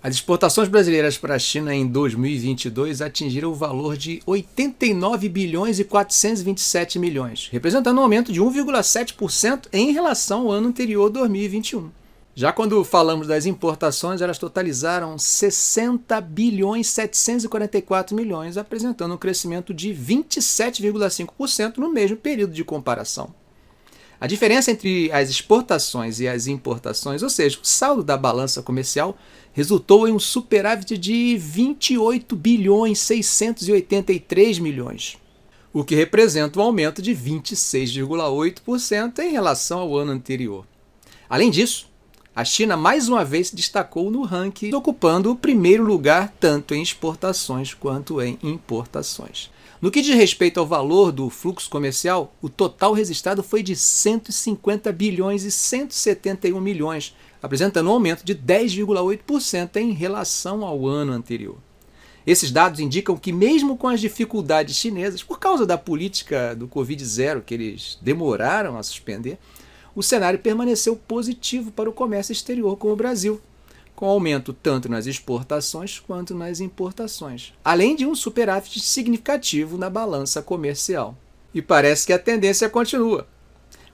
As exportações brasileiras para a China em 2022 atingiram o valor de 89 bilhões e 427 milhões, representando um aumento de 1,7% em relação ao ano anterior, 2021. Já quando falamos das importações, elas totalizaram 60 bilhões 744 milhões, apresentando um crescimento de 27,5% no mesmo período de comparação. A diferença entre as exportações e as importações, ou seja, o saldo da balança comercial, resultou em um superávit de 28 bilhões 683 milhões, o que representa um aumento de 26,8% em relação ao ano anterior. Além disso, a China mais uma vez se destacou no ranking, ocupando o primeiro lugar tanto em exportações quanto em importações. No que diz respeito ao valor do fluxo comercial, o total registrado foi de 150 bilhões e 171 milhões, apresentando um aumento de 10,8% em relação ao ano anterior. Esses dados indicam que, mesmo com as dificuldades chinesas, por causa da política do Covid-0 que eles demoraram a suspender, o cenário permaneceu positivo para o comércio exterior com o Brasil, com aumento tanto nas exportações quanto nas importações, além de um superávit significativo na balança comercial. E parece que a tendência continua.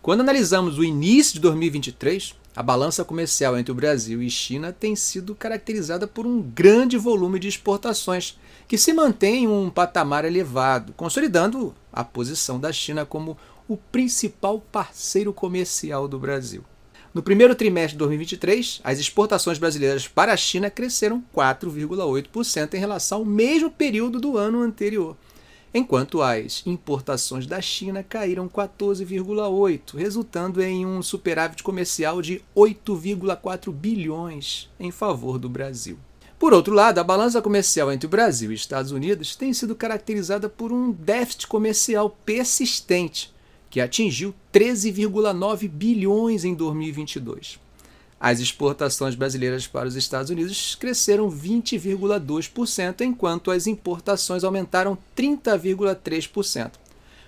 Quando analisamos o início de 2023, a balança comercial entre o Brasil e China tem sido caracterizada por um grande volume de exportações, que se mantém em um patamar elevado, consolidando a posição da China como o principal parceiro comercial do Brasil. No primeiro trimestre de 2023, as exportações brasileiras para a China cresceram 4,8% em relação ao mesmo período do ano anterior, enquanto as importações da China caíram 14,8%, resultando em um superávit comercial de 8,4 bilhões em favor do Brasil. Por outro lado, a balança comercial entre o Brasil e Estados Unidos tem sido caracterizada por um déficit comercial persistente, que atingiu 13,9 bilhões em 2022. As exportações brasileiras para os Estados Unidos cresceram 20,2%, enquanto as importações aumentaram 30,3%,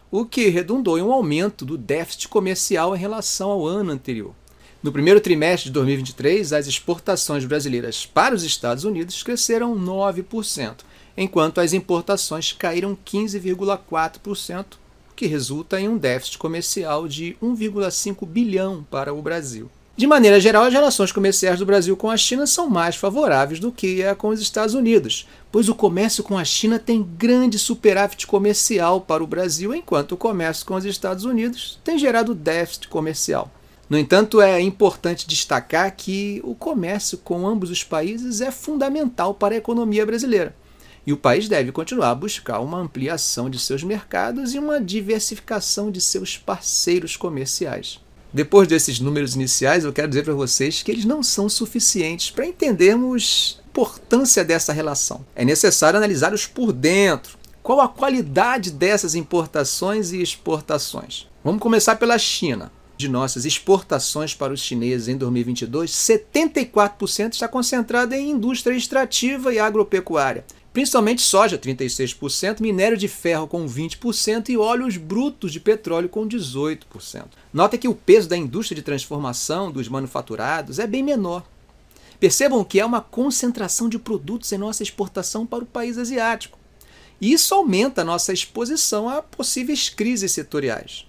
o que redundou em um aumento do déficit comercial em relação ao ano anterior. No primeiro trimestre de 2023, as exportações brasileiras para os Estados Unidos cresceram 9%, enquanto as importações caíram 15,4%, que resulta em um déficit comercial de 1,5 bilhão para o Brasil. De maneira geral, as relações comerciais do Brasil com a China são mais favoráveis do que a com os Estados Unidos, pois o comércio com a China tem grande superávit comercial para o Brasil, enquanto o comércio com os Estados Unidos tem gerado déficit comercial. No entanto, é importante destacar que o comércio com ambos os países é fundamental para a economia brasileira. E o país deve continuar a buscar uma ampliação de seus mercados e uma diversificação de seus parceiros comerciais. Depois desses números iniciais, eu quero dizer para vocês que eles não são suficientes para entendermos a importância dessa relação. É necessário analisá-los por dentro. Qual a qualidade dessas importações e exportações? Vamos começar pela China. De nossas exportações para os chineses em 2022, 74% está concentrado em indústria extrativa e agropecuária, principalmente soja, 36%, minério de ferro com 20% e óleos brutos de petróleo com 18%. Nota que o peso da indústria de transformação dos manufaturados é bem menor. Percebam que é uma concentração de produtos em nossa exportação para o país asiático. E isso aumenta a nossa exposição a possíveis crises setoriais.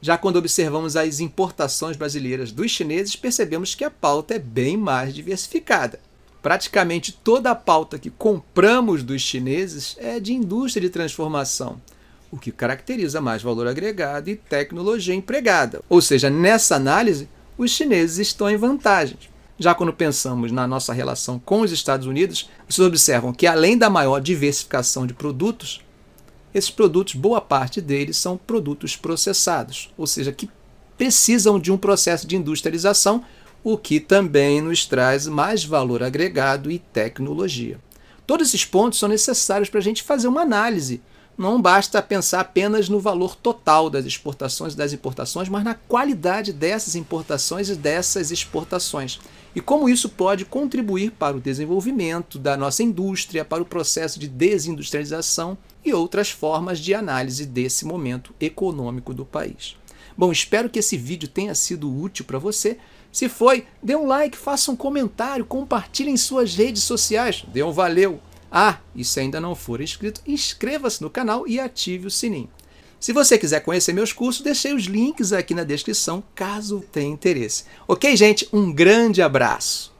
Já quando observamos as importações brasileiras dos chineses, percebemos que a pauta é bem mais diversificada. Praticamente toda a pauta que compramos dos chineses é de indústria de transformação, o que caracteriza mais valor agregado e tecnologia empregada. Ou seja, nessa análise, os chineses estão em vantagem. Já quando pensamos na nossa relação com os Estados Unidos, vocês observam que além da maior diversificação de produtos, esses produtos, boa parte deles são produtos processados, ou seja, que precisam de um processo de industrialização o que também nos traz mais valor agregado e tecnologia. Todos esses pontos são necessários para a gente fazer uma análise. Não basta pensar apenas no valor total das exportações e das importações, mas na qualidade dessas importações e dessas exportações. E como isso pode contribuir para o desenvolvimento da nossa indústria, para o processo de desindustrialização e outras formas de análise desse momento econômico do país. Bom, espero que esse vídeo tenha sido útil para você. Se foi, dê um like, faça um comentário, compartilhe em suas redes sociais. Dê um valeu. Ah, e se ainda não for inscrito, inscreva-se no canal e ative o sininho. Se você quiser conhecer meus cursos, deixei os links aqui na descrição, caso tenha interesse. Ok, gente? Um grande abraço!